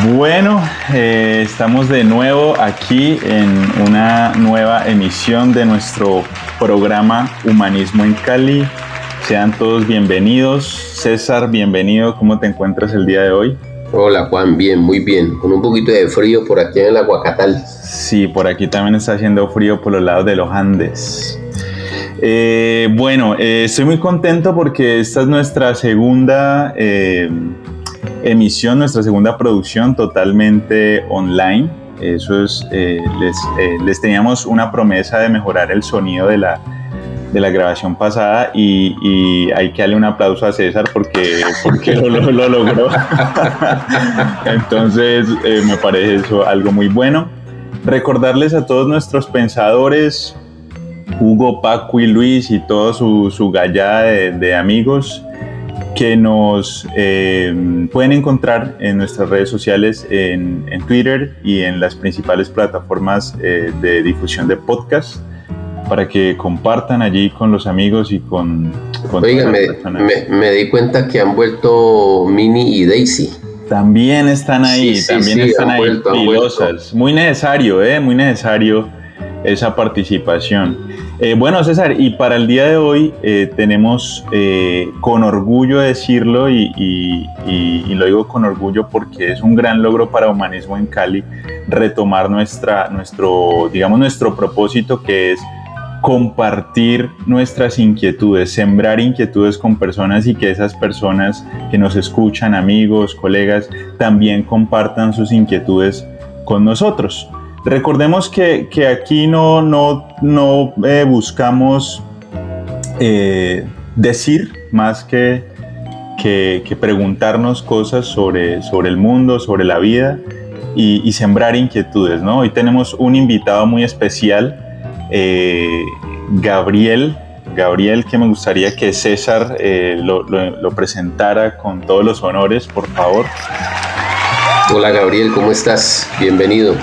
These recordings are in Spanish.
Bueno, eh, estamos de nuevo aquí en una nueva emisión de nuestro programa Humanismo en Cali. Sean todos bienvenidos. César, bienvenido. ¿Cómo te encuentras el día de hoy? Hola Juan, bien, muy bien. Con un poquito de frío por aquí en el Aguacatal. Sí, por aquí también está haciendo frío por los lados de los Andes. Eh, bueno, eh, estoy muy contento porque esta es nuestra segunda emisión, nuestra segunda producción totalmente online. Eso es, eh, les, eh, les, teníamos una promesa de mejorar el sonido de la, de la grabación pasada y, y, hay que darle un aplauso a César porque, porque lo, lo, logró. Entonces eh, me parece eso algo muy bueno. Recordarles a todos nuestros pensadores, Hugo, Paco y Luis y toda su, su gallada de, de amigos, que nos eh, pueden encontrar en nuestras redes sociales, en, en, Twitter y en las principales plataformas eh, de difusión de podcast, para que compartan allí con los amigos y con... con Oiga, me, me, me, di cuenta que han vuelto Mini y Daisy. También están ahí, sí, también sí, están ahí vuelto, pilosas. Muy necesario, ¿eh? Muy necesario esa participación. Eh, bueno, César, y para el día de hoy eh, tenemos eh, con orgullo decirlo y, y, lo digo con orgullo porque es un gran logro para Humanismo en Cali retomar nuestra, nuestro, digamos, nuestro propósito que es compartir nuestras inquietudes, sembrar inquietudes con personas y que esas personas que nos escuchan, amigos, colegas, también compartan sus inquietudes con nosotros. Recordemos que, que aquí no, no, no eh, buscamos eh, decir más que, que, preguntarnos cosas sobre, sobre el mundo, sobre la vida y, sembrar inquietudes. ¿no? Hoy tenemos un invitado muy especial, eh, Gabriel. Gabriel, que me gustaría que César lo, lo, lo presentara con todos los honores, por favor. Hola Gabriel, ¿cómo estás? Bienvenido.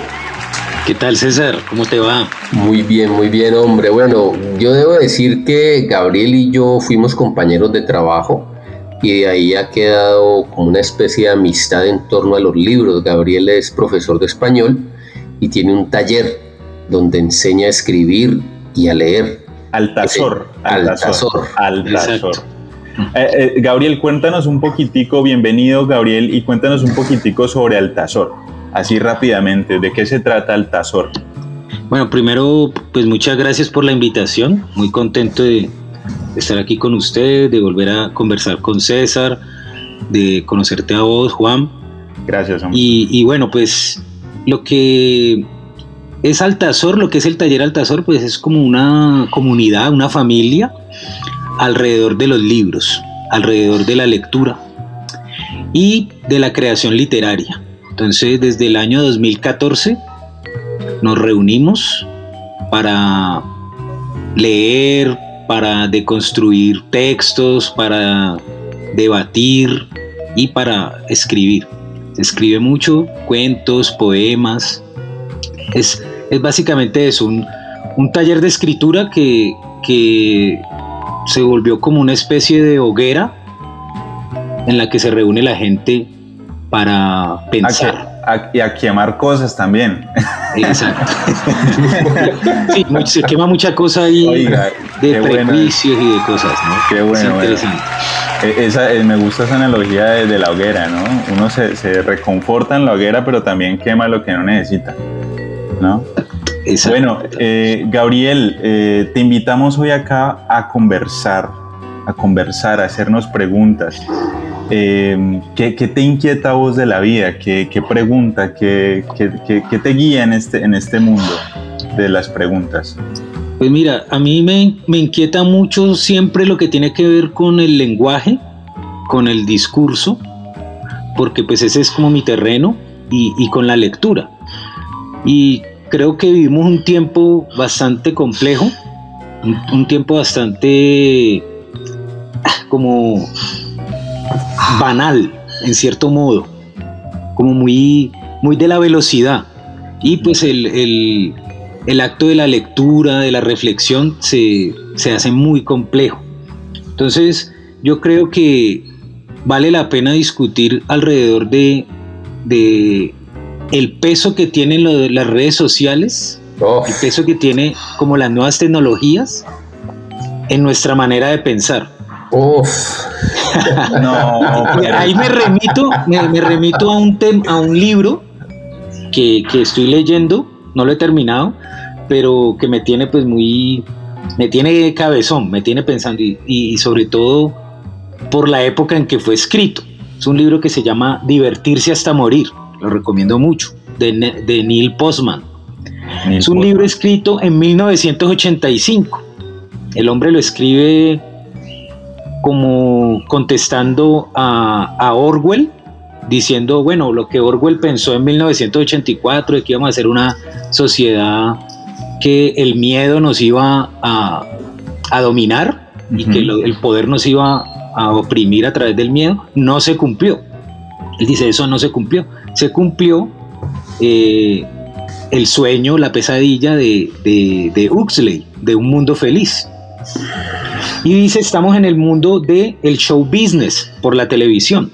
¿Qué tal César? ¿Cómo te va? Muy bien, muy bien, hombre. Bueno, yo debo decir que Gabriel y yo fuimos compañeros de trabajo y de ahí ha quedado como una especie de amistad en torno a los libros. Gabriel es profesor de español y tiene un taller donde enseña a escribir y a leer. Altazor. Altazor. Altazor. Eh, eh, Gabriel, cuéntanos un poquitico, bienvenido Gabriel, y cuéntanos un poquitico sobre Altazor así rápidamente, ¿de qué se trata Altazor? Bueno, primero, pues muchas gracias por la invitación, muy contento de, estar aquí con ustedes, de volver a conversar con César, de conocerte a vos, Juan. Gracias. Hombre. Y, y bueno, pues lo que es Altazor, lo que es el taller Altazor, pues es como una comunidad, una familia alrededor de los libros, alrededor de la lectura y de la creación literaria. Entonces, desde el año 2014 nos reunimos para leer, para deconstruir textos, para debatir y para escribir. Se escribe mucho, cuentos, poemas. Es, es básicamente eso, un, un, taller de escritura que, que se volvió como una especie de hoguera en la que se reúne la gente para pensar. A, y a quemar cosas también. Exacto. sí, se quema mucha cosa ahí Oiga, de prejuicios bueno. y de cosas, ¿no? Qué bueno. bueno. Esa, me gusta esa analogía de, de, la hoguera, ¿no? Uno se, se, reconforta en la hoguera, pero también quema lo que no necesita, ¿no? Exacto. Bueno, eh, Gabriel, eh, te invitamos hoy acá a conversar, a conversar, a hacernos preguntas. Eh, ¿qué, ¿qué, te inquieta a vos de la vida? ¿Qué, pregunta? ¿Qué, ¿Qué, te guía en este, en este mundo de las preguntas? Pues mira, a mí me, inquieta mucho siempre lo que tiene que ver con el lenguaje, con el discurso, porque pues ese es como mi terreno, y, con la lectura. Y creo que vivimos un tiempo bastante complejo, un, un tiempo bastante como banal, en cierto modo, como muy, muy de la velocidad. Y pues el, el, el acto de la lectura, de la reflexión, se, se, hace muy complejo. Entonces, yo creo que vale la pena discutir alrededor de de el peso que tienen las redes sociales, el peso que tiene como las nuevas tecnologías en nuestra manera de pensar. Ahí me remito, me, remito a un, a un libro que, estoy leyendo, no lo he terminado, pero que me tiene pues muy, me tiene cabezón, me tiene pensando y, sobre todo por la época en que fue escrito. Es un libro que se llama Divertirse hasta morir, lo recomiendo mucho, de, Neil Postman. es un libro escrito en 1985. El hombre lo escribe como contestando a, Orwell, diciendo, bueno, lo que Orwell pensó en 1984 de que íbamos a ser una sociedad que el miedo nos iba a, dominar y que el poder nos iba a oprimir a través del miedo, no se cumplió. Él dice, eso no se cumplió. Se cumplió eh, el sueño, la pesadilla de, de, de Huxley, de un mundo feliz. Y dice, estamos en el mundo del el show business por la televisión.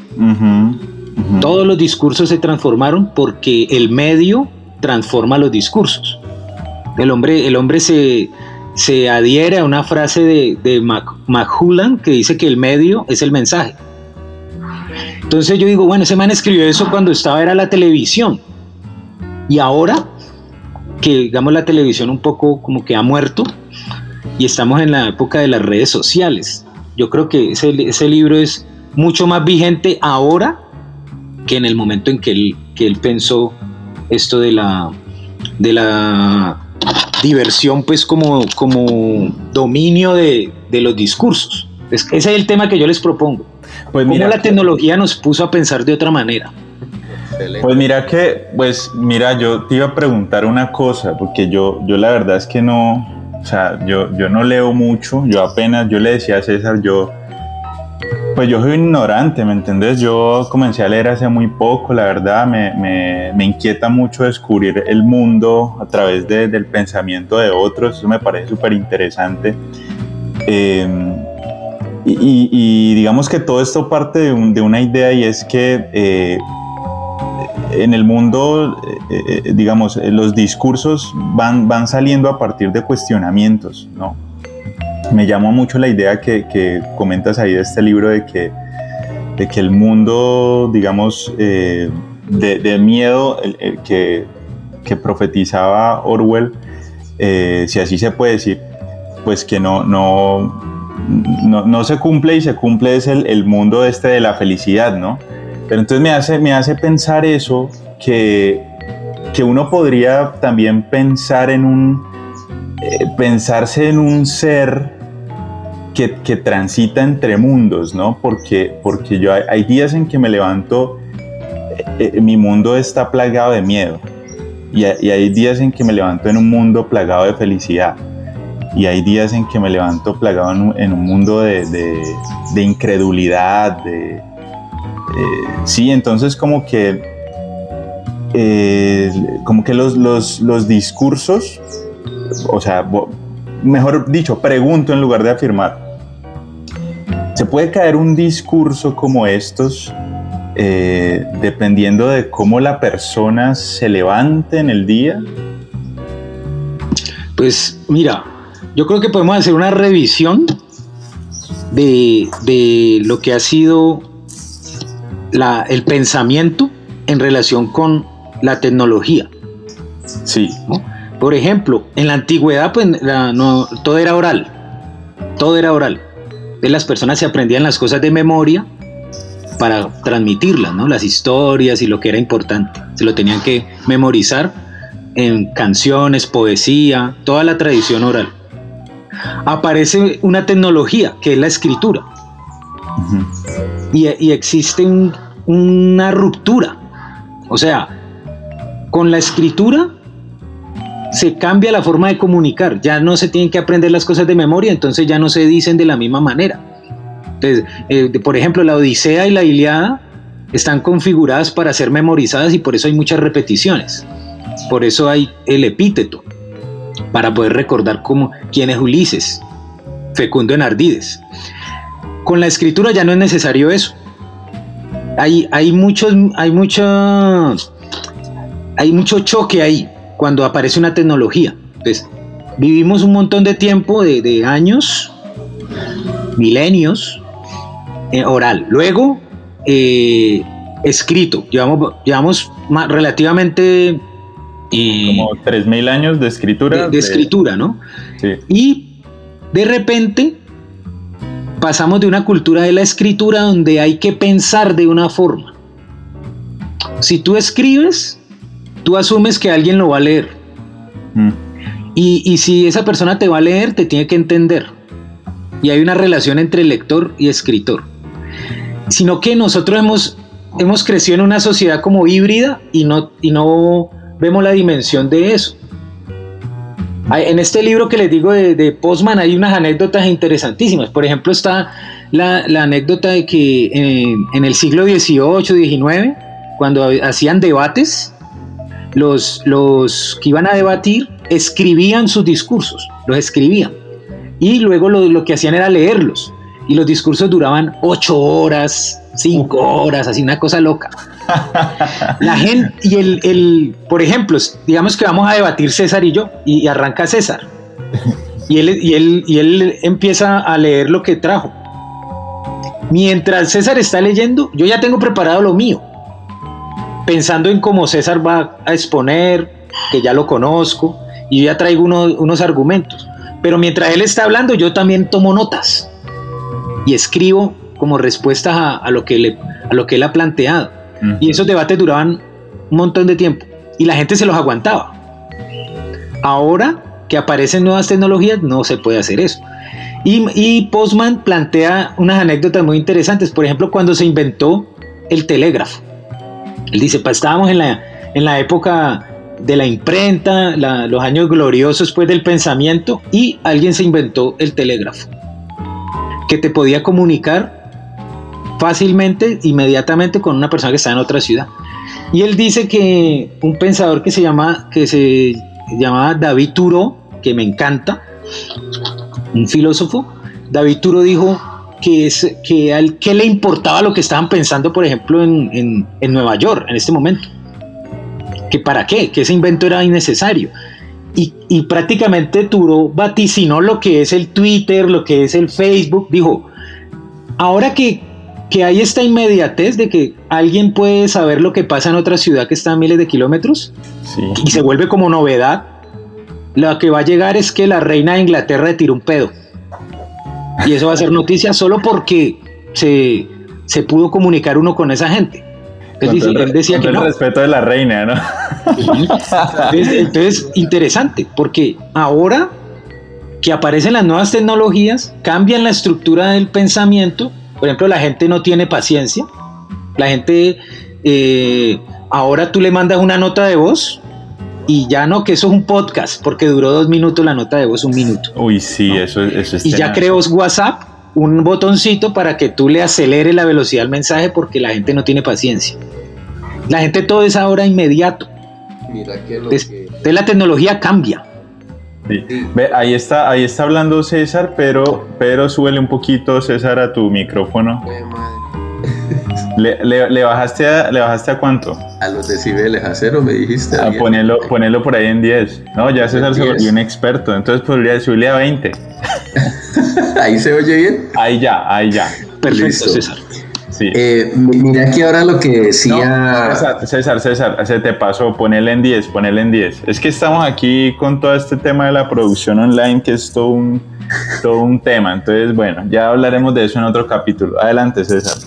Todos los discursos se transformaron porque el medio transforma los discursos. El hombre, el hombre se, se adhiere a una frase de, de McHullan que dice que el medio es el mensaje. Entonces yo digo, bueno, ese man escribió eso cuando estaba era la televisión. Y ahora que digamos la televisión un poco como que ha muerto, y estamos en la época de las redes sociales. Yo creo que ese, libro es mucho más vigente ahora que en el momento en que él, que él pensó esto de la, de la diversión, pues como, como dominio de, los discursos. ese es el tema que yo les propongo. Pues Cómo la tecnología nos puso a pensar de otra manera. Pues mira que, pues mira, yo te iba a preguntar una cosa, porque yo, yo la verdad es que no, o sea, yo, yo no leo mucho, yo apenas, yo le decía a César, yo, pues yo soy ignorante, ¿me entendés? Yo comencé a leer hace muy poco, la verdad, me, me, inquieta mucho descubrir el mundo a través de, del pensamiento de otros, eso me parece súper interesante. Em, y, digamos que todo esto parte de, de una idea y es que eh, en el mundo, eh, eh, digamos, eh, los discursos van, van saliendo a partir de cuestionamientos, ¿no? Me llamó mucho la idea que, comentas ahí de este libro de que, de que el mundo, digamos, de, miedo que, que, profetizaba Orwell, si así se puede decir, pues que no, no, no, se cumple y se cumple es el, el mundo este de la felicidad, ¿no? Pero entonces me hace, me hace pensar eso, que, que uno podría también pensar en un, eh, pensarse en un ser que, que, transita entre mundos, ¿no? Porque, porque yo hay, días en que me levanto, eh, eh, mi mundo está plagado de miedo. Y, hay días en que me levanto en un mundo plagado de felicidad. Y hay días en que me levanto plagado en un, mundo de, de, incredulidad, de, sí, entonces como que, eh, como que los, los, discursos, o sea, mejor dicho, pregunto en lugar de afirmar, ¿se puede caer un discurso como estos eh, dependiendo de cómo la persona se levante en el día? Pues mira, yo creo que podemos hacer una revisión de, de lo que ha sido el pensamiento en relación con la tecnología. Sí. Por ejemplo, en la antigüedad, pues no, todo era oral. Todo era oral. las personas se aprendían las cosas de memoria para transmitirlas, ¿no? Las historias y lo que era importante. Se lo tenían que memorizar en canciones, poesía, toda la tradición oral. Aparece una tecnología que es la escritura. y, y, existe un, una ruptura. O sea, con la escritura se cambia la forma de comunicar, ya no se tienen que aprender las cosas de memoria, entonces ya no se dicen de la misma manera. Entonces, eh, por ejemplo, la Odisea y la Iliada están configuradas para ser memorizadas y por eso hay muchas repeticiones. Por eso hay el epíteto, para poder recordar cómo, quién es Ulises, Fecundo en Ardides. Con la escritura ya no es necesario eso hay, hay muchos, hay muchos, hay mucho choque ahí cuando aparece una tecnología. Entonces, vivimos un montón de tiempo, de, años, milenios, eh, oral. Luego, eh, escrito. Llevamos, llevamos relativamente... Eh, Como 3.000 años de escritura. De, escritura, ¿no? Sí. Y de repente pasamos de una cultura de la escritura donde hay que pensar de una forma. Si tú escribes, tú asumes que alguien lo va a leer. Mm. Y, y, si esa persona te va a leer, te tiene que entender. Y hay una relación entre lector y escritor. Sino que nosotros hemos hemos crecido en una sociedad como híbrida y no, y no vemos la dimensión de eso. En este libro que les digo de, Postman hay unas anécdotas interesantísimas. Por ejemplo, está la, anécdota de que en, el siglo XVIII, XIX, cuando hacían debates, los, los que iban a debatir escribían sus discursos, los escribían. Y luego lo, lo que hacían era leerlos. Y los discursos duraban ocho horas, cinco horas, así una cosa loca. La gente, y el, el, por ejemplo, digamos que vamos a debatir César y yo, y, arranca César. Y él, y, él, y él empieza a leer lo que trajo. Mientras César está leyendo, yo ya tengo preparado lo mío, pensando en cómo César va a exponer, que ya lo conozco, y ya traigo unos argumentos. Pero mientras él está hablando, yo también tomo notas y escribo como respuesta a, lo, que le, a lo que él ha planteado. Y esos debates duraban un montón de tiempo y la gente se los aguantaba. Ahora que aparecen nuevas tecnologías no se puede hacer eso. Y, Postman plantea unas anécdotas muy interesantes, por ejemplo, cuando se inventó el telégrafo. Él dice, estábamos en la, en la época de la imprenta, los años gloriosos pues del pensamiento, y alguien se inventó el telégrafo, que te podía comunicar fácilmente, inmediatamente con una persona que está en otra ciudad. Y él dice que un pensador que se llama, que se llamaba David Turo, que me encanta, un filósofo, David Turo dijo que, es, que a él, le importaba lo que estaban pensando, por ejemplo, en, en, Nueva York en este momento. Que para qué, que ese invento era innecesario. Y, y, prácticamente Turo vaticinó lo que es el Twitter, lo que es el Facebook. Dijo, ahora que que hay esta inmediatez de que alguien puede saber lo que pasa en otra ciudad que está a miles de kilómetros y se vuelve como novedad, lo que va a llegar es que la reina de Inglaterra le tiró un pedo. Y eso va a ser noticia solo porque se, se pudo comunicar uno con esa gente. Entonces, él decía que el respeto de la reina, ¿no? Entonces, entonces, interesante, porque ahora que aparecen las nuevas tecnologías, cambian la estructura del pensamiento por ejemplo, la gente no tiene paciencia. La gente, eh, ahora tú le mandas una nota de voz y ya no, que eso es un podcast, porque duró dos minutos la nota de voz, un minuto. Uy, sí, eso, eso es. Y ya creó WhatsApp un botoncito para que tú le aceleres la velocidad al mensaje porque la gente no tiene paciencia. La gente todo es ahora inmediato. Mira que lo que... la tecnología cambia. Ve, ahí está, ahí está hablando César, pero, pero súbele un poquito, César, a tu micrófono. Le, bajaste a, ¿Le bajaste a cuánto? A los decibeles, a cero me dijiste. A ponerlo, ponerlo por ahí en 10. No, ya César se volvió un experto, entonces podría subirle a 20. ¿Ahí se oye bien? Ahí ya, ahí ya. Perfecto, César. Eh, mira que ahora lo que decía. César, César, se te pasó, ponele en 10, ponele en 10. Es que estamos aquí con todo este tema de la producción online, que es todo un, todo un tema. Entonces, bueno, ya hablaremos de eso en otro capítulo. Adelante, César.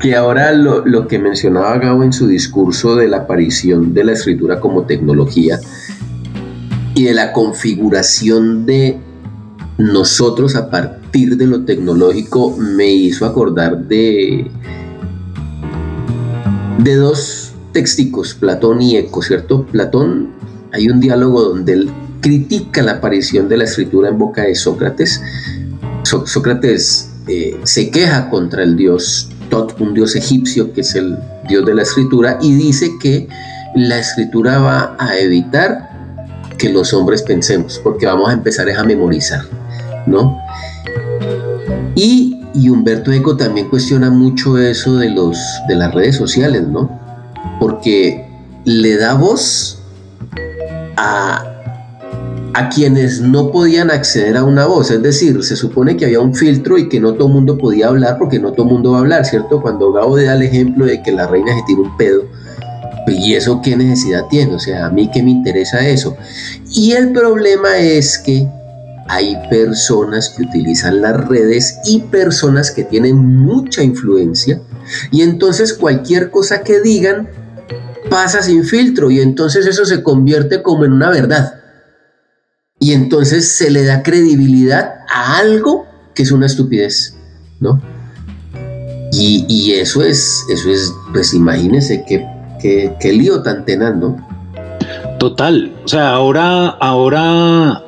Que ahora lo, lo que mencionaba Gabo en su discurso de la aparición de la escritura como tecnología y de la configuración de nosotros a partir de lo tecnológico me hizo acordar de, de dos texticos, Platón y Eco, ¿cierto? Platón, hay un diálogo donde él critica la aparición de la escritura en boca de Sócrates. Sócrates eh, se queja contra el dios Tot, un dios egipcio que es el dios de la escritura, y dice que la escritura va a evitar que los hombres pensemos, porque vamos a empezar a memorizar. ¿no? Y y Humberto Eco también cuestiona mucho eso de, los, de las redes sociales, ¿no? Porque le da voz a, a quienes no podían acceder a una voz. Es decir, se supone que había un filtro y que no todo el mundo podía hablar porque no todo el mundo va a hablar, ¿cierto? Cuando Gabo da el ejemplo de que la reina se tira un pedo, ¿y eso qué necesidad tiene? O sea, a mí qué me interesa eso. Y el problema es que hay personas que utilizan las redes y personas que tienen mucha influencia y entonces cualquier cosa que digan pasa sin filtro y entonces eso se convierte como en una verdad. Y entonces se le da credibilidad a algo que es una estupidez, ¿no? Y, eso es, eso es, pues imagínense qué, qué, lío tan tenaz, ¿no? Total, o sea, ahora, ahora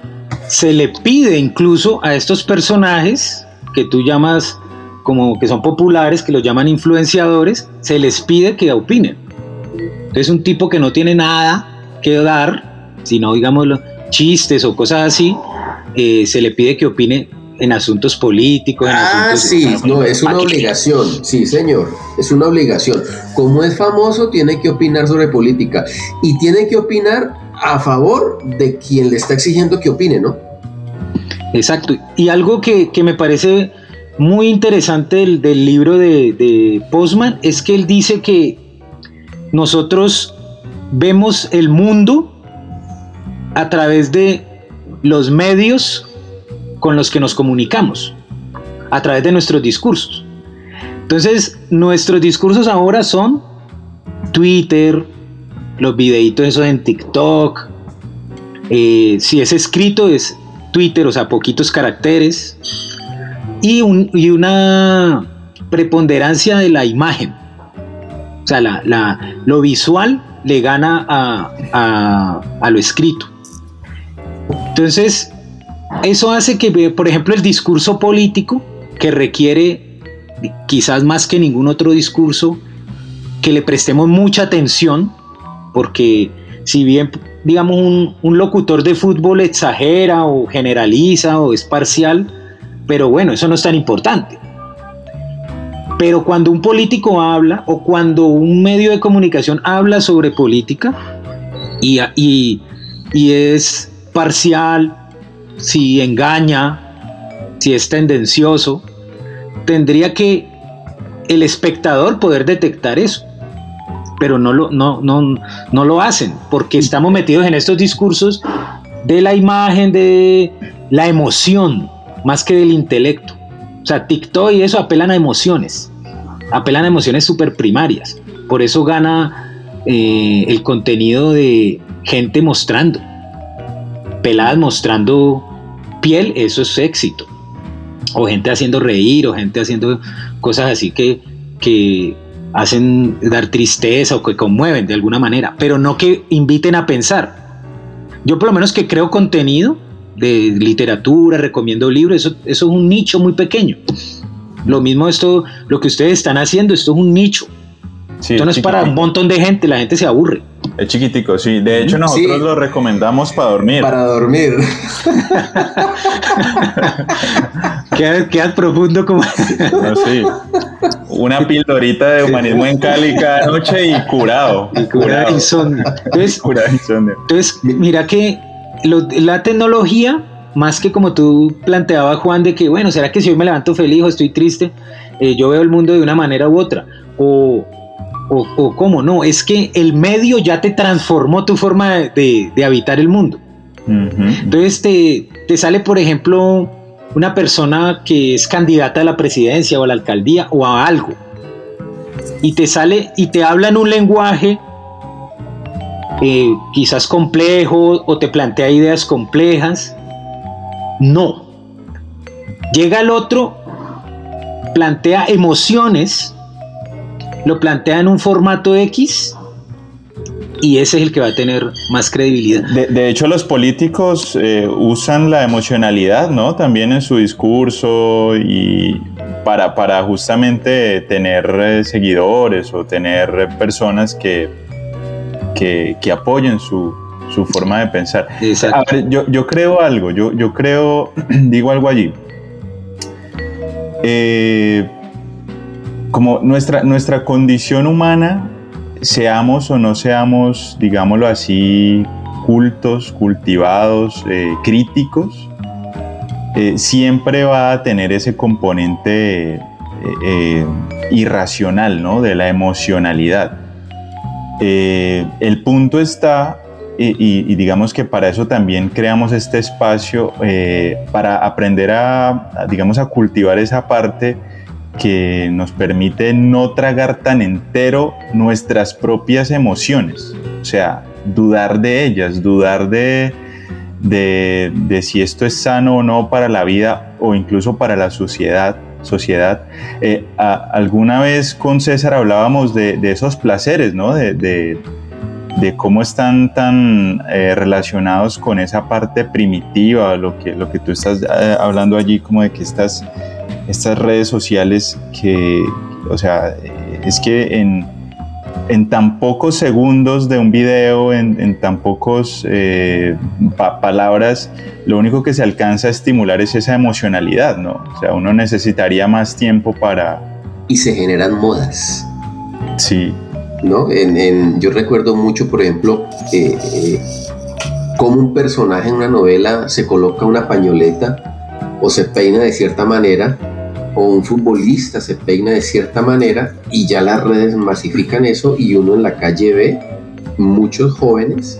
se le pide incluso a estos personajes que tú llamas como que son populares, que los llaman influenciadores, se les pide que opinen. Entonces un tipo que no tiene nada que dar, sino digamos chistes o cosas así, eh, se le pide que opine en asuntos políticos. ah, sí, no, es una obligación, sí, señor, es una obligación. Como es famoso, tiene que opinar sobre política y tiene que opinar a favor de quien le está exigiendo que opine, ¿no? Exacto. Y algo que, me parece muy interesante del, libro de, de, Postman es que él dice que nosotros vemos el mundo a través de los medios con los que nos comunicamos, a través de nuestros discursos. Entonces, nuestros discursos ahora son Twitter, los videitos esos en TikTok. Eh, si es escrito es Twitter, o sea, poquitos caracteres. Y, una preponderancia de la imagen. O sea, lo visual le gana a, a lo escrito. Entonces, eso hace que, por ejemplo, el discurso político, que requiere quizás más que ningún otro discurso, que le prestemos mucha atención, porque si bien, digamos, un, locutor de fútbol exagera o generaliza o es parcial, pero bueno, eso no es tan importante. Pero cuando un político habla o cuando un medio de comunicación habla sobre política y, y, es parcial, si engaña, si es tendencioso, tendría que el espectador poder detectar eso pero no lo, no, no, no lo hacen, porque estamos metidos en estos discursos de la imagen, de la emoción, más que del intelecto. O sea, TikTok y eso apelan a emociones, apelan a emociones súper primarias. Por eso gana eh, el contenido de gente mostrando, peladas mostrando piel, eso es éxito. O gente haciendo reír, o gente haciendo cosas así que, que hacen dar tristeza o que conmueven de alguna manera, pero no que inviten a pensar. Yo por lo menos que creo contenido de literatura, recomiendo libros, eso, eso es un nicho muy pequeño. Lo mismo esto, lo que ustedes están haciendo, esto es un nicho. esto no es para un montón de gente, la gente se aburre. Es chiquitico, sí. De hecho, nosotros lo recomendamos para dormir. Para dormir. quedas, profundo como... sí. Una pildorita de humanismo en Cali cada noche y curado. Y curado insomnio. Entonces, entonces, mira que la tecnología, más que como tú planteabas, Juan, de que, bueno, ¿será que si hoy me levanto feliz o estoy triste, eh, yo veo el mundo de una manera u otra? O o, cómo no, es que el medio ya te transformó tu forma de, habitar el mundo. Entonces te, sale, por ejemplo, una persona que es candidata a la presidencia o a la alcaldía o a algo. Y te sale y te habla en un lenguaje eh, quizás complejo o te plantea ideas complejas. No. Llega el otro, plantea emociones lo plantea en un formato X y ese es el que va a tener más credibilidad. De, hecho, los políticos eh, usan la emocionalidad, ¿no? También en su discurso y para, para justamente tener eh, seguidores o tener personas que, que, apoyen su, forma de pensar. yo, yo creo algo, yo, yo creo, digo algo allí. eh, como nuestra, nuestra condición humana, seamos o no seamos, digámoslo así, cultos, cultivados, eh, críticos, eh, siempre va a tener ese componente irracional, ¿no? De la emocionalidad. el punto está y, digamos que para eso también creamos este espacio eh, para aprender a, digamos, a cultivar esa parte que nos permite no tragar tan entero nuestras propias emociones, o sea, dudar de ellas, dudar de, de, si esto es sano o no para la vida o incluso para la sociedad. sociedad. Eh, alguna vez con César hablábamos de, esos placeres, ¿no? de, de cómo están tan eh, relacionados con esa parte primitiva, lo que, lo que tú estás eh, hablando allí, como de que estas, estas redes sociales que, o sea, es que en, en tan pocos segundos de un video, en, tan pocos eh, palabras, lo único que se alcanza a estimular es esa emocionalidad, ¿no? O sea, uno necesitaría más tiempo para... Y se generan modas. Sí, ¿no? En, yo recuerdo mucho, por ejemplo, eh, eh, cómo un personaje en una novela se coloca una pañoleta o se peina de cierta manera, o un futbolista se peina de cierta manera, y ya las redes masifican eso y uno en la calle ve muchos jóvenes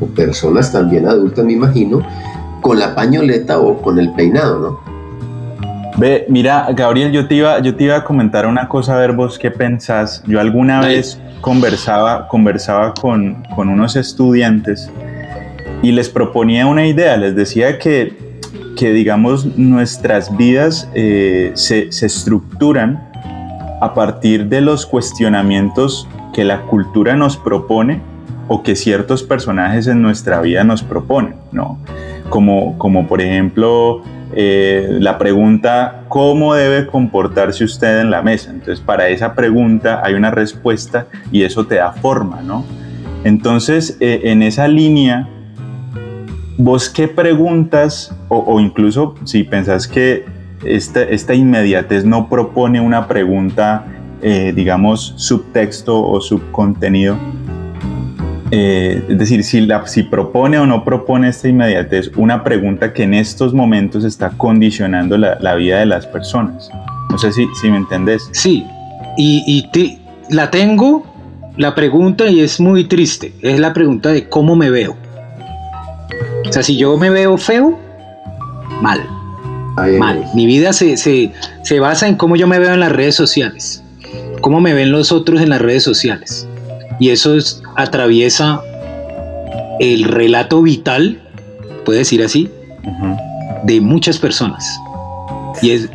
o personas también adultas, me imagino, con la pañoleta o con el peinado, ¿no? Ve, mira, Gabriel, yo te iba, yo te iba a comentar una cosa, a ver vos qué pensás. Yo alguna vez conversaba, conversaba con, unos estudiantes y les proponía una idea, les decía que, que digamos, nuestras vidas eh, se, se estructuran a partir de los cuestionamientos que la cultura nos propone o que ciertos personajes en nuestra vida nos proponen, ¿no? Como, como por ejemplo eh, la pregunta, ¿cómo debe comportarse usted en la mesa? Entonces, para esa pregunta hay una respuesta y eso te da forma, ¿no? Entonces, eh, en esa línea, ¿vos qué preguntas, o, incluso si pensás que esta, esta, inmediatez no propone una pregunta, eh, digamos, subtexto o subcontenido, eh, es decir, si, la, si propone o no propone esta inmediatez una pregunta que en estos momentos está condicionando la, vida de las personas. No sé si, si me entendés. Sí, y, y la tengo, la pregunta, y es muy triste. Es la pregunta de cómo me veo. O sea, si yo me veo feo, mal. mal. Mi vida se, se, se basa en cómo yo me veo en las redes sociales. Cómo me ven los otros en las redes sociales. Y eso atraviesa el relato vital, puede decir así, de muchas personas. Y es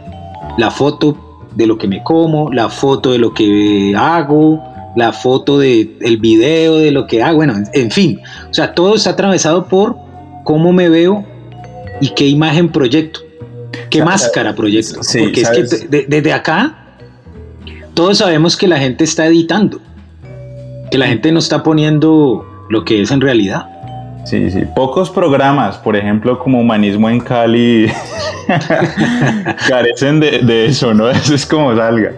la foto de lo que me como, la foto de lo que hago, la foto del el video de lo que hago, bueno, en fin. O sea, todo está atravesado por cómo me veo y qué imagen proyecto, qué máscara proyecto. Porque es que desde acá todos sabemos que la gente está editando que la gente no está poniendo lo que es en realidad. Sí, sí. Pocos programas, por ejemplo, como Humanismo en Cali, carecen de, eso, ¿no? Eso es como salga.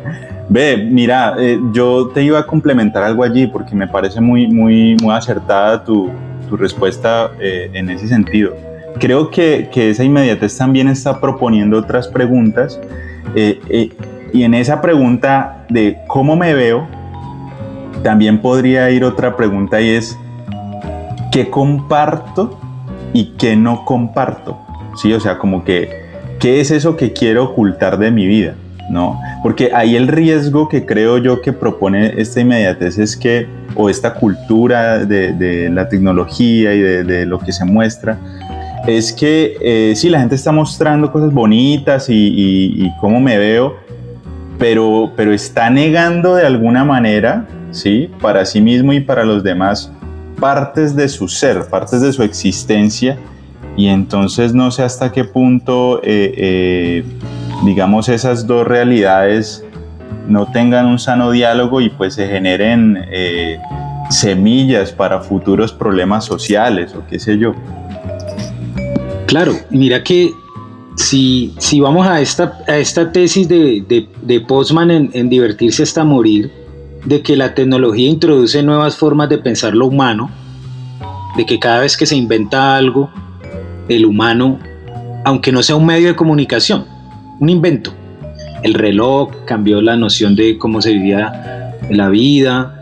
Ve, mira, eh, yo te iba a complementar algo allí porque me parece muy, muy, muy acertada tu, tu respuesta eh, en ese sentido. Creo que, que, esa inmediatez también está proponiendo otras preguntas eh, y en esa pregunta de cómo me veo, también podría ir otra pregunta y es, ¿qué comparto y qué no comparto? Sí, o sea, como que, ¿qué es eso que quiero ocultar de mi vida? ¿No? Porque ahí el riesgo que creo yo que propone esta inmediatez es que, o esta cultura de, la tecnología y de, lo que se muestra, es que eh, sí, la gente está mostrando cosas bonitas y, y cómo me veo, pero, pero está negando de alguna manera ¿sí? Para sí mismo y para los demás, partes de su ser, partes de su existencia, y entonces no sé hasta qué punto, eh, eh, digamos, esas dos realidades no tengan un sano diálogo y pues se generen eh, semillas para futuros problemas sociales o qué sé yo. Claro, mira que si, si vamos a esta, a esta tesis de, de, Postman en, en, divertirse hasta morir, de que la tecnología introduce nuevas formas de pensar lo humano, de que cada vez que se inventa algo, el humano, aunque no sea un medio de comunicación, un invento, el reloj cambió la noción de cómo se vivía la vida,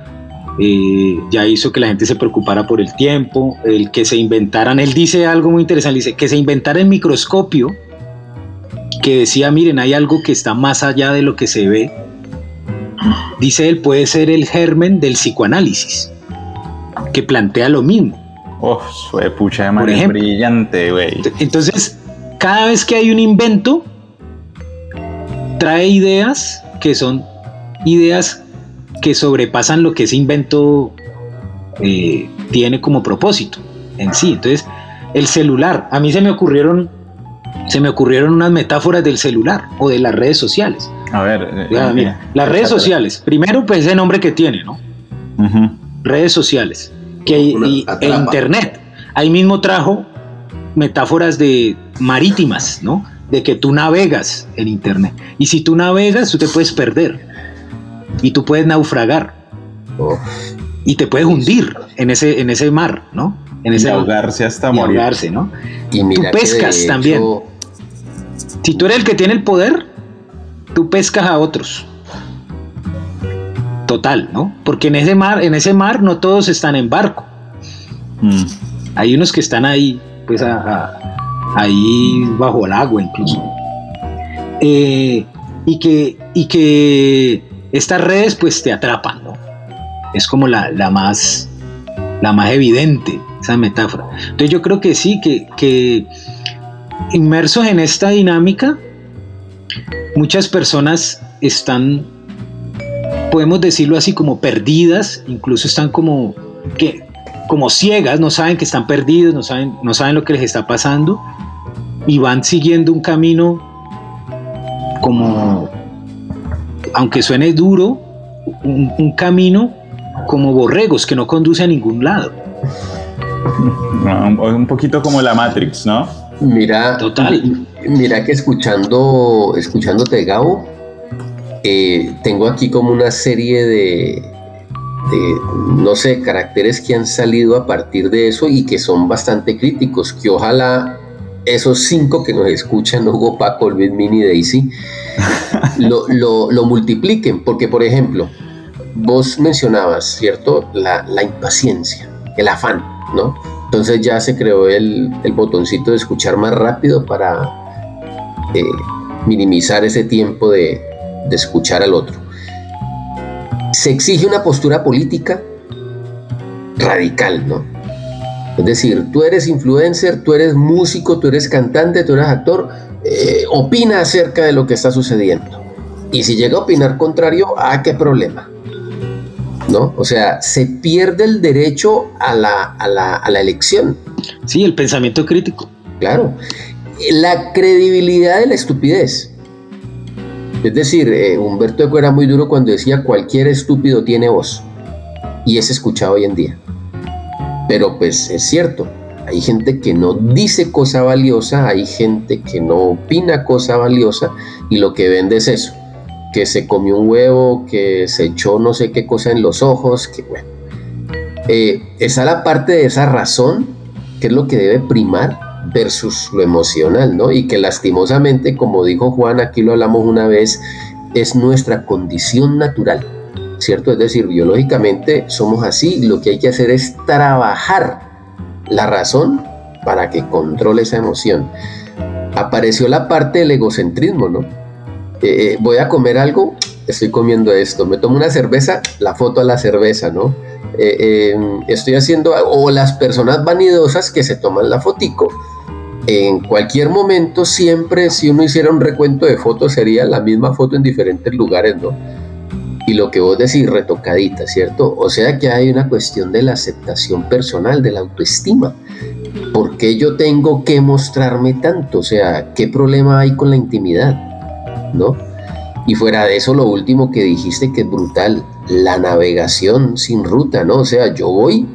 eh, ya hizo que la gente se preocupara por el tiempo, el que se inventaran, él dice algo muy interesante, dice que se inventara el microscopio, que decía, miren, hay algo que está más allá de lo que se ve, dice él, puede ser el germen del psicoanálisis, que plantea lo mismo. Oh, pucha de manera brillante, güey. Entonces, cada vez que hay un invento, trae ideas que son ideas que sobrepasan lo que ese invento eh, tiene como propósito en sí. Entonces, el celular, a mí se me ocurrieron, se me ocurrieron unas metáforas del celular o de las redes sociales. A ver, eh, mira, las redes sociales, primero pues ese nombre que tiene, ¿no? Redes sociales, que y, e internet. Ahí mismo trajo metáforas de marítimas, ¿no? De que tú navegas en internet. Y si tú navegas, tú te puedes perder y tú puedes naufragar y te puedes hundir en ese, en ese mar, ¿no? En ese ahogarse hasta morir. Ahogarse, ¿no? Y tú pescas también. Si tú eres el que tiene el poder, tú pescas a otros. Total, ¿no? Porque en ese mar, en ese mar no todos están en barco. Mm. Hay unos que están ahí, pues ahí bajo el agua incluso. Eh, y que, y que estas redes pues te atrapan, ¿no? Es como la, más, la más evidente, esa metáfora. Entonces yo creo que sí, que, que inmersos en esta dinámica, muchas personas están, podemos decirlo así, como perdidas, incluso están como, que, como ciegas, no saben que están perdidos, no saben, no saben lo que les está pasando y van siguiendo un camino como aunque suene duro, un, camino como borregos que no conduce a ningún lado. un poquito como la Matrix, ¿no? Mira, Total. mira que escuchando, escuchándote, Gabo, eh, tengo aquí como una serie de, de, no sé, caracteres que han salido a partir de eso y que son bastante críticos, que ojalá esos cinco que nos escuchan, Hugo, Paco, Luis Mini, Daisy, lo, lo, multipliquen, porque por ejemplo, vos mencionabas, ¿cierto? La, impaciencia, el afán, ¿no? Entonces ya se creó el, botoncito de escuchar más rápido para eh, minimizar ese tiempo de, de escuchar al otro. Se exige una postura política radical, ¿no? Es decir, tú eres influencer, tú eres músico, tú eres cantante, tú eres actor, eh, opina acerca de lo que está sucediendo. Y si llega a opinar contrario, ¿a qué problema? ¿No? O sea, se pierde el derecho a la, a la, elección. Sí, el pensamiento crítico. Claro. La credibilidad de la estupidez. Es decir, eh, Humberto Eco era muy duro cuando decía cualquier estúpido tiene voz. Y es escuchado hoy en día. Pero pues es cierto, hay gente que no dice cosa valiosa, hay gente que no opina cosa valiosa y lo que vende es eso, que se comió un huevo, que se echó no sé qué cosa en los ojos, que bueno. Eh, esa la parte de esa razón, que es lo que debe primar versus lo emocional, ¿no? Y que lastimosamente, como dijo Juan, aquí lo hablamos una vez, es nuestra condición natural, ¿cierto? Es decir, biológicamente somos así, lo que hay que hacer es trabajar la razón para que controle esa emoción. Apareció la parte del egocentrismo, ¿no? Eh, eh, voy a comer algo, estoy comiendo esto. Me tomo una cerveza, la foto a la cerveza, ¿no? Eh, em, estoy haciendo, o las personas vanidosas que se toman la fotico. En cualquier momento, siempre, si uno hiciera un recuento de fotos, sería la misma foto en diferentes lugares, ¿no? Y lo que vos decís, retocadita, ¿cierto? O sea que hay una cuestión de la aceptación personal, de la autoestima. ¿Por qué yo tengo que mostrarme tanto? O sea, ¿qué problema hay con la intimidad? ¿No? Y fuera de eso, lo último que dijiste que es brutal, la navegación sin ruta, ¿no? O sea, yo voy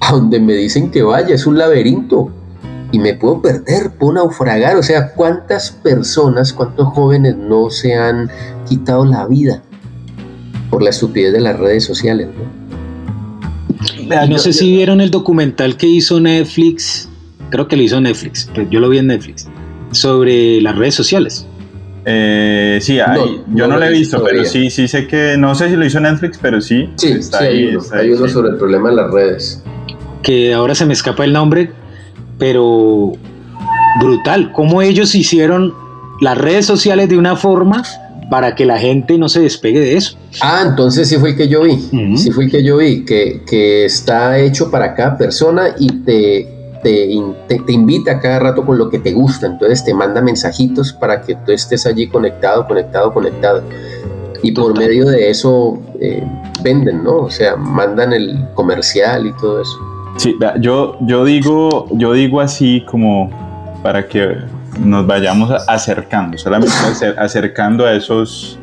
a donde me dicen que vaya, es un laberinto. y me puedo perder, puedo naufragar. O sea, ¿cuántas personas, cuántos jóvenes no se han quitado la vida por la estupidez de las redes sociales? No, no sé si vieron el documental que hizo Netflix, creo que lo hizo Netflix, yo lo vi en Netflix, sobre las redes sociales. Eh, sí, yo no, lo he visto, pero sí, sí sé que, no sé si lo hizo Netflix, pero sí. Sí, está ahí, hay uno, sobre el problema de las redes. Que ahora se me escapa el nombre, pero brutal, cómo ellos hicieron las redes sociales de una forma para que la gente no se despegue de eso. Ah, entonces sí fue el que yo vi, sí fue el que yo vi, que, que está hecho para cada persona y te te, te, invita a cada rato con lo que te gusta, entonces te manda mensajitos para que tú estés allí conectado, conectado, conectado. Y por medio de eso eh, venden, ¿no? O sea, mandan el comercial y todo eso. Sí, yo, yo, digo, yo digo así como para que nos vayamos acercando, solamente acercando a esos,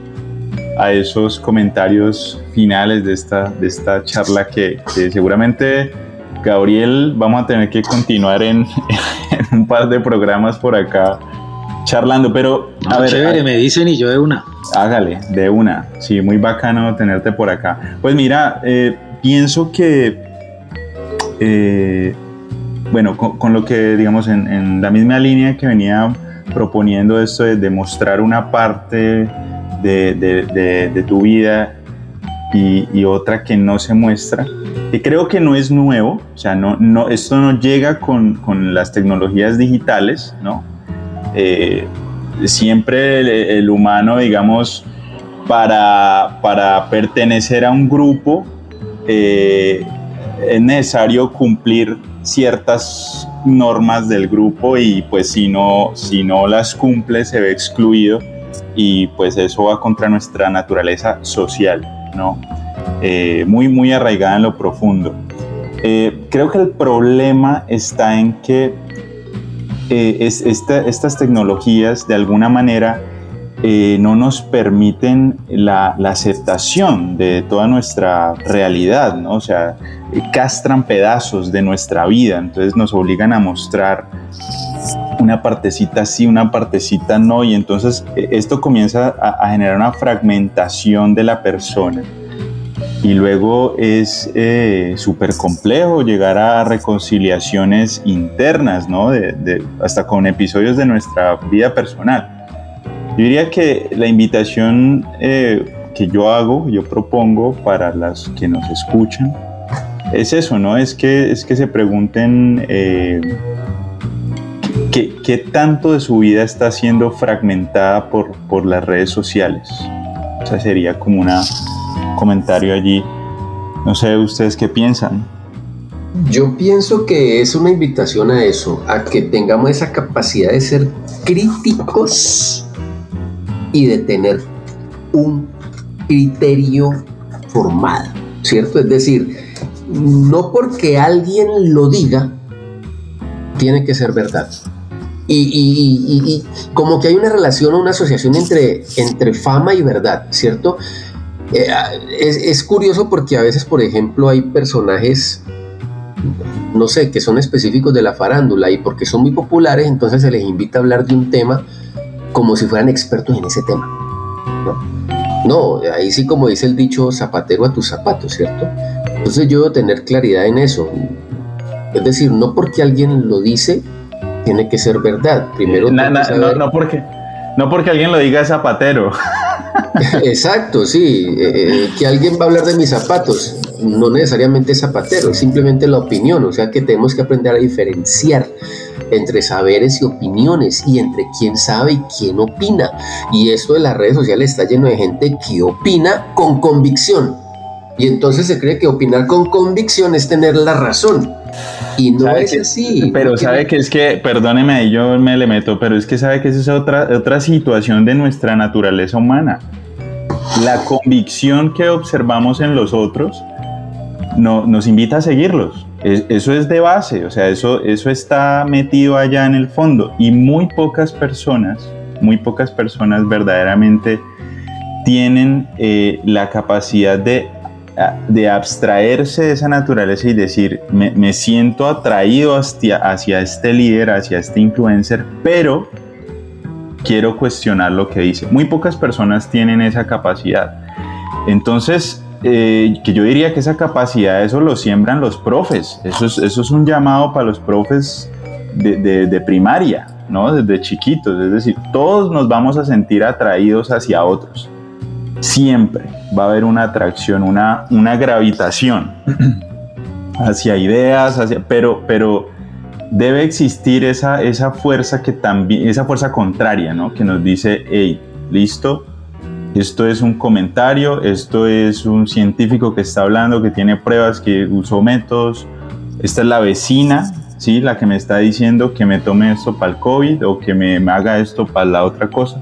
a esos comentarios finales de esta, de esta charla que, que seguramente Gabriel, vamos a tener que continuar en, un par de programas por acá charlando, pero a ver, chévere, me dicen y yo de una. Hágale, de una. Sí, muy bacano tenerte por acá. Pues mira, eh, pienso que, eh, bueno, con, lo que, digamos, en, la misma línea que venía proponiendo esto de demostrar una parte de, tu vida y, otra que no se muestra, que creo que no es nuevo, o sea, no, no, esto no llega con, con las tecnologías digitales, ¿no? Eh, siempre el, humano, digamos, para, para, pertenecer a un grupo, eh, es necesario cumplir ciertas normas del grupo y pues si no, si no las cumple se ve excluido y pues eso va contra nuestra naturaleza social, ¿no? Eh, muy, muy arraigada en lo profundo. Eh, creo que el problema está en que eh, es, estas tecnologías de alguna manera no nos permiten la, aceptación de toda nuestra realidad, ¿no? o sea, castran pedazos de nuestra vida, entonces nos obligan a mostrar una partecita sí, una partecita no, y entonces esto comienza a generar una fragmentación de la persona y luego es eh, súper complejo llegar a reconciliaciones internas, ¿no? Hasta con episodios de nuestra vida personal. Yo diría que la invitación eh, que yo hago, yo propongo para las que nos escuchan, es eso, ¿no? Es que, es que se pregunten eh, ¿qué, ¿qué, tanto de su vida está siendo fragmentada por, por las redes sociales. Esa sería como una comentario allí. No sé ustedes qué piensan. Yo pienso que es una invitación a eso, a que tengamos esa capacidad de ser críticos y de tener un criterio formado, ¿cierto? Es decir, no porque alguien lo diga, tiene que ser verdad. Y, como que hay una relación o una asociación entre, entre fama y verdad, ¿cierto? Eh, es, curioso porque a veces, por ejemplo, hay personajes, no sé, que son específicos de la farándula y porque son muy populares, entonces se les invita a hablar de un tema como si fueran expertos en ese tema. No, ahí sí como dice el dicho, zapatero a tus zapatos, ¿cierto? Entonces yo debo tener claridad en eso. Es decir, no porque alguien lo dice, tiene que ser verdad. Primero, no, no, porque, no porque alguien lo diga zapatero. Exacto, sí. Eh, eh, que alguien va a hablar de mis zapatos, no necesariamente zapatero, es simplemente la opinión. O sea que tenemos que aprender a diferenciar entre saberes y opiniones y entre quién sabe y quién opina. Y esto de las redes sociales está lleno de gente que opina con convicción. Y entonces se cree que opinar con convicción es tener la razón. Y no es así. Pero sabe que es que, perdóneme, yo me le meto, pero es que sabe que esa es otra, otra situación de nuestra naturaleza humana. La convicción que observamos en los otros no, nos invita a seguirlos. Eso es de base, o sea, eso, eso está metido allá en el fondo. Y muy pocas personas, muy pocas personas verdaderamente tienen eh, la capacidad de de abstraerse de esa naturaleza y decir, me, siento atraído hacia, hacia este líder, hacia este influencer, pero quiero cuestionar lo que dice. Muy pocas personas tienen esa capacidad. Entonces, eh, que yo diría que esa capacidad, eso lo siembran los profes. Eso es, eso es un llamado para los profes de, de, primaria, ¿no? Desde chiquitos. Es decir, todos nos vamos a sentir atraídos hacia otros. Siempre va a haber una atracción, una, una gravitación hacia ideas, hacia, pero, pero debe existir esa, esa fuerza que también, esa fuerza contraria, ¿no? Que nos dice, hey, listo, esto es un comentario, esto es un científico que está hablando, que tiene pruebas, que usó métodos. Esta es la vecina, ¿sí? La que me está diciendo que me tome esto para el COVID o que me, haga esto para la otra cosa.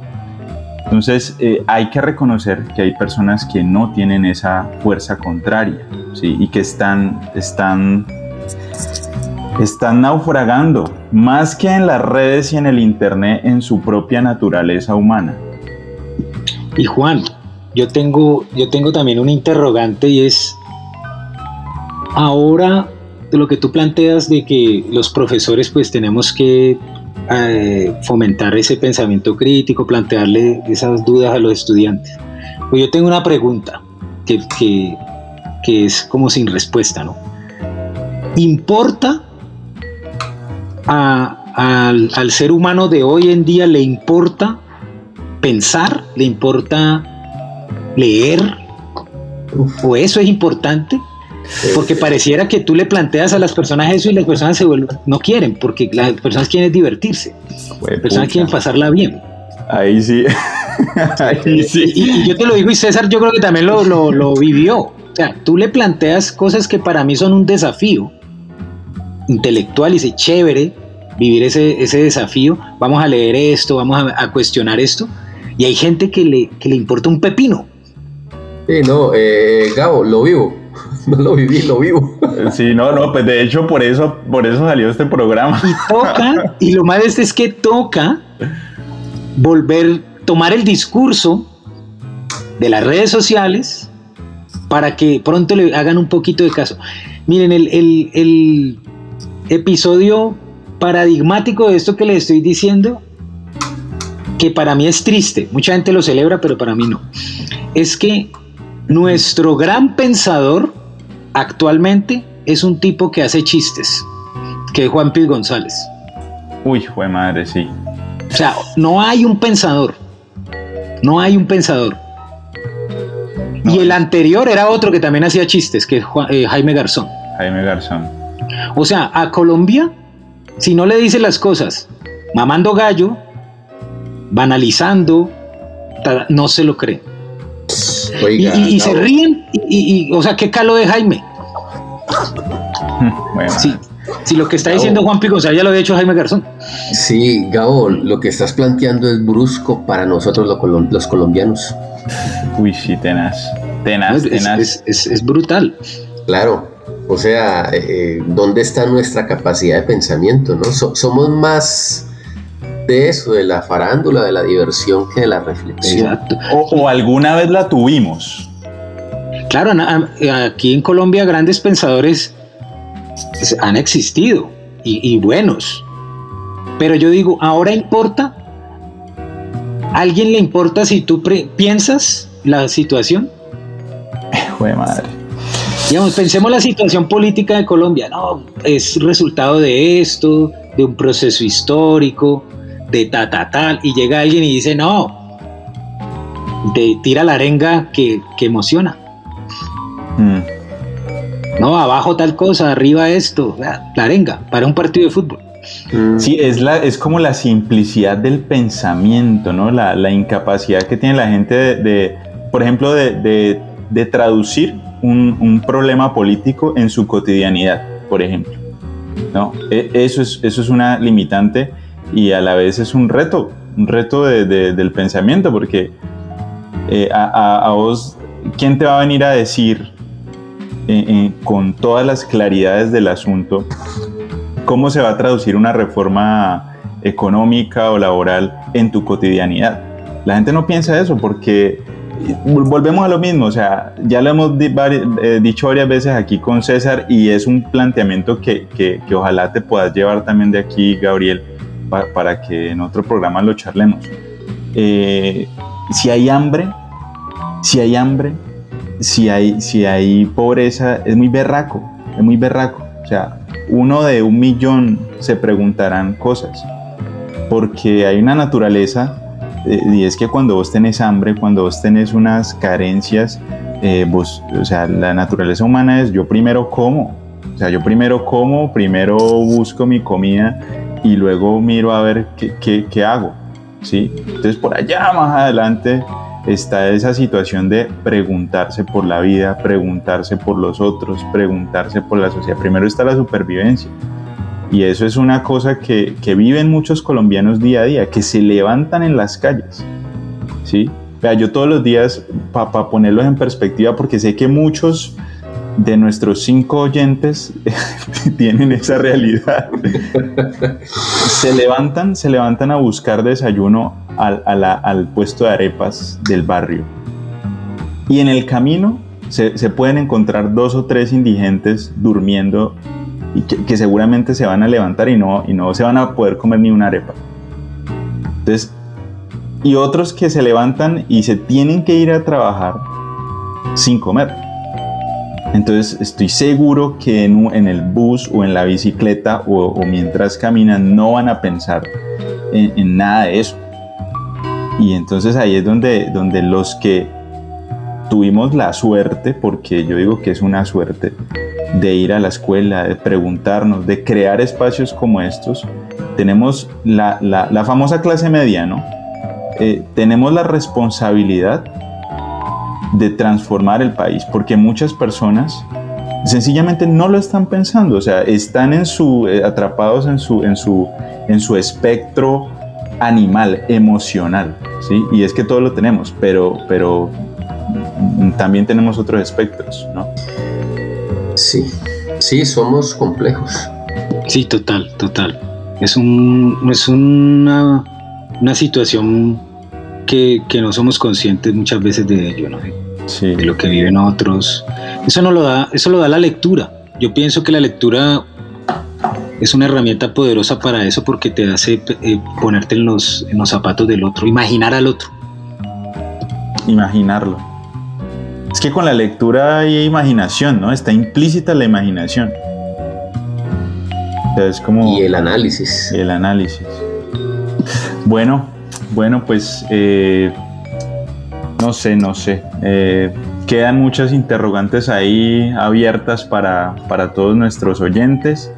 Entonces eh, hay que reconocer que hay personas que no tienen esa fuerza contraria, ¿sí? Y que están, están, están naufragando, más que en las redes y en el Internet, en su propia naturaleza humana. Y Juan, yo tengo, yo tengo también un interrogante y es, ahora lo que tú planteas de que los profesores pues tenemos que eh, fomentar ese pensamiento crítico, plantearle esas dudas a los estudiantes. Pues yo tengo una pregunta que, que es como sin respuesta, ¿no? ¿Importa al, al, ser humano de hoy en día, le importa pensar, le importa leer, o eso es importante, porque pareciera que tú le planteas a las personas eso y las personas se vuelven, no quieren, porque las personas quieren divertirse, las personas quieren pasarla bien. Ahí sí. Ahí sí. Y, yo te lo digo, y César yo creo que también lo, lo, lo vivió. O sea, tú le planteas cosas que para mí son un desafío intelectual y dice, chévere vivir ese, ese desafío, vamos a leer esto, vamos a, a cuestionar esto, y hay gente que le, que le importa un pepino. Sí, no, eh, Gabo, lo vivo. No lo viví, lo vivo. Sí, no, no, pues de hecho por eso, por eso salió este programa. Y toca, y lo más es que toca volver, tomar el discurso de las redes sociales para que pronto le hagan un poquito de caso. Miren, el, el, el episodio paradigmático de esto que les estoy diciendo que para mí es triste, mucha gente lo celebra, pero para mí no, es que nuestro gran pensador actualmente es un tipo que hace chistes, que es Juan Piz González. Uy, fue madre, sí. O sea, no hay un pensador, no hay un pensador. y el anterior era otro que también hacía chistes, que es eh, Jaime Garzón. Jaime Garzón. O sea, a Colombia, si no le dice las cosas mamando gallo, banalizando, no se lo cree. y, se ríen, y, o sea, ¿qué calo de Jaime? bueno. Sí, si lo que está diciendo Juan Pico, o sea, ya lo había hecho Jaime Garzón. Sí, Gabo, lo que estás planteando es brusco para nosotros los colombianos. Uy, sí, tenaz. Tenaz, tenaz. Es, brutal. Claro, o sea, eh, ¿dónde está nuestra capacidad de pensamiento? ¿no? somos más de eso, de la farándula, de la diversión que de la reflexión. O, alguna vez la tuvimos. Claro, aquí en Colombia grandes pensadores han existido y, buenos. Pero yo digo, ¿ahora importa? ¿A alguien le importa si tú piensas la situación? Joder, madre. Digamos, pensemos la situación política de Colombia. No, es resultado de esto, de un proceso histórico, de ta, ta, tal, y llega alguien y dice, no, te tira la arenga que, emociona. Mm. No, abajo tal cosa, arriba esto, la arenga para un partido de fútbol. Mm. Sí, es, la, es como la simplicidad del pensamiento, ¿no? La, incapacidad que tiene la gente de, por ejemplo, de, traducir un, un, problema político en su cotidianidad, por ejemplo. ¿no? E, eso, es, eso es una limitante y a la vez es un reto, un reto del pensamiento, porque eh, a, vos, ¿quién te va a venir a decir eh, eh, con todas las claridades del asunto cómo se va a traducir una reforma económica o laboral en tu cotidianidad? La gente no piensa eso porque volvemos a lo mismo, o sea, ya lo hemos eh, dicho varias veces aquí con César y es un planteamiento que, que, ojalá te puedas llevar también de aquí, Gabriel, para que en otro programa lo charlemos. Eh, si hay hambre, si hay hambre, si hay, si hay pobreza, es muy berraco, es muy berraco. O sea, uno de un millón se preguntarán cosas, porque hay una naturaleza eh, y es que cuando vos tenés hambre, cuando vos tenés unas carencias, eh, vos, o sea, la naturaleza humana es yo primero como, o sea, yo primero como, primero busco mi comida y luego miro a ver qué, qué, qué hago, ¿sí? Entonces por allá más adelante está esa situación de preguntarse por la vida, preguntarse por los otros, preguntarse por la sociedad. Primero está la supervivencia. Y eso es una cosa que, que viven muchos colombianos día a día, que se levantan en las calles. ¿sí? Vea, yo todos los días, para ponerlos en perspectiva, porque sé que muchos de nuestros cinco oyentes tienen esa realidad. se levantan, se levantan a buscar desayuno al, al, puesto de arepas del barrio. Y en el camino se, pueden encontrar dos o tres indigentes durmiendo y que, seguramente se van a levantar y no, y no se van a poder comer ni una arepa. Entonces, y otros que se levantan y se tienen que ir a trabajar sin comer. Entonces estoy seguro que en, en el bus o en la bicicleta o, mientras caminan no van a pensar en, en, nada de eso. Y entonces ahí es donde, donde los que tuvimos la suerte, porque yo digo que es una suerte, de ir a la escuela, de preguntarnos, de crear espacios como estos, tenemos la, la, famosa clase media, ¿no? Eh, tenemos la responsabilidad de transformar el país, porque muchas personas sencillamente no lo están pensando, o sea, están en su, eh, atrapados en su, en, su, en su espectro animal, emocional, ¿sí? Y es que todo lo tenemos, pero, pero también tenemos otros espectros, ¿no? Sí, sí, somos complejos. Sí, total, total. Es, un, es una, una situación que, no somos conscientes muchas veces de ello, ¿no? De lo que viven otros. Eso no lo da, eso lo da la lectura. Yo pienso que la lectura es una herramienta poderosa para eso porque te hace eh, ponerte en los, en los zapatos del otro, imaginar al otro. Imaginarlo. Es que con la lectura hay imaginación, ¿no? Está implícita la imaginación. es como, y el análisis. Y el análisis. Bueno, bueno, pues eh, no sé, no sé. Eh, quedan muchas interrogantes ahí abiertas para, para todos nuestros oyentes.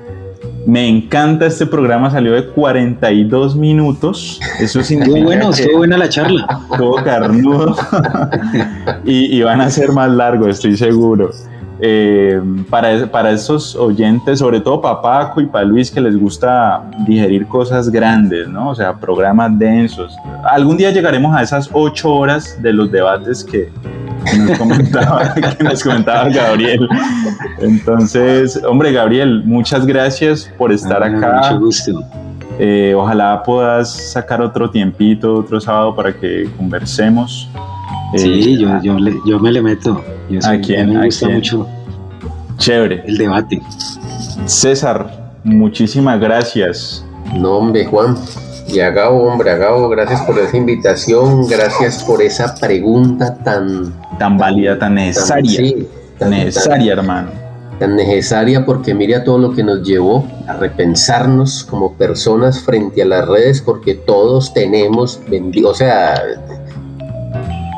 Me encanta este programa, salió de 42 minutos. Eso significa Estuvo bueno, estuvo buena la charla. Estuvo carnudo. y, van a ser más largos, estoy seguro. Eh, para, para esos oyentes, sobre todo para Paco y para Luis, que les gusta digerir cosas grandes, ¿no? O sea, programas densos. Algún día llegaremos a esas ocho horas de los debates que, que nos comentaba, que nos comentaba Gabriel. Entonces, hombre, Gabriel, muchas gracias por estar ah, acá. Mucho gusto. Eh, ojalá puedas sacar otro tiempito, otro sábado para que conversemos. Sí, eh, yo, yo, me le meto. Yo ¿A quién? Me gusta mucho. Chévere. El debate. César, muchísimas gracias. No, hombre, Juan. Y a Gabo, hombre, a Gabo, gracias por esa invitación, gracias por esa pregunta tan... Tan válida, tan necesaria. Tan, sí, tan necesaria, hermano. Tan necesaria porque mire a todo lo que nos llevó a repensarnos como personas frente a las redes, porque todos tenemos, o sea,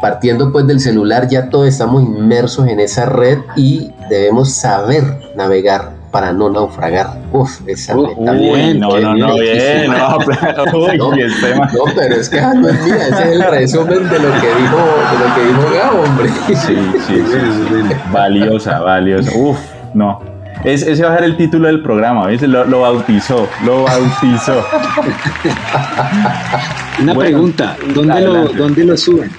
partiendo pues del celular, ya todos estamos inmersos en esa red y debemos saber navegar para no naufragar. Uf, esa uh, meta uy, no, no, no, bien, no, pero, uy, no, no, pero es que ah, no es mía, ese es el resumen de lo que dijo, de lo que dijo Gabo, hombre. Sí, sí, sí, sí, valiosa, valiosa. Uf, no. Es, ese va a ser el título del programa, ¿ves? Lo, lo bautizó, lo bautizó. Una pregunta, ¿dónde lo, ¿dónde lo suben?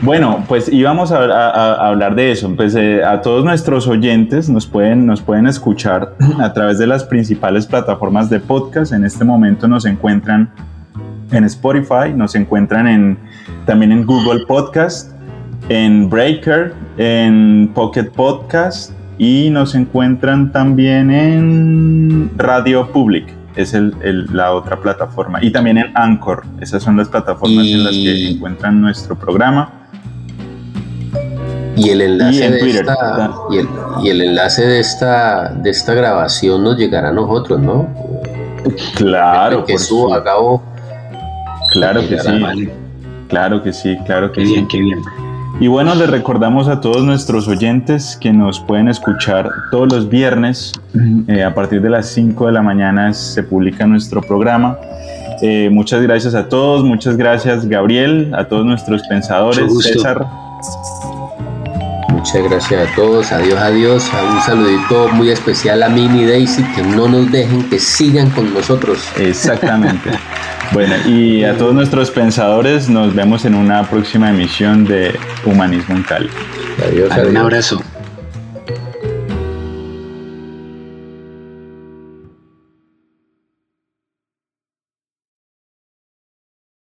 Bueno, pues íbamos a, hablar de eso. Pues eh, a todos nuestros oyentes nos pueden, nos pueden escuchar a través de las principales plataformas de podcast. En este momento nos encuentran en Spotify, nos encuentran en, también en Google Podcast. en Breaker, en Pocket Podcast y nos encuentran también en Radio Public. Es el, la otra plataforma. Y también en Anchor. Esas son las plataformas en las que encuentran nuestro programa. Y el enlace de esta, y el, enlace de esta de esta grabación nos llegará a nosotros, ¿no? Claro, que suba a cabo. Claro que sí. Claro que sí, claro que sí. Qué bien. Y bueno, les recordamos a todos nuestros oyentes que nos pueden escuchar todos los viernes eh, a partir de las 5 de la mañana se publica nuestro programa. Eh, muchas gracias a todos, muchas gracias Gabriel, a todos nuestros pensadores, César. Muchas gracias a todos, adiós, adiós. Un saludito muy especial a Mini Daisy, que no nos dejen, que sigan con nosotros. Exactamente. Bueno, y a todos nuestros pensadores, nos vemos en una próxima emisión de Humanismo en Cali. Adiós, adiós. Un abrazo.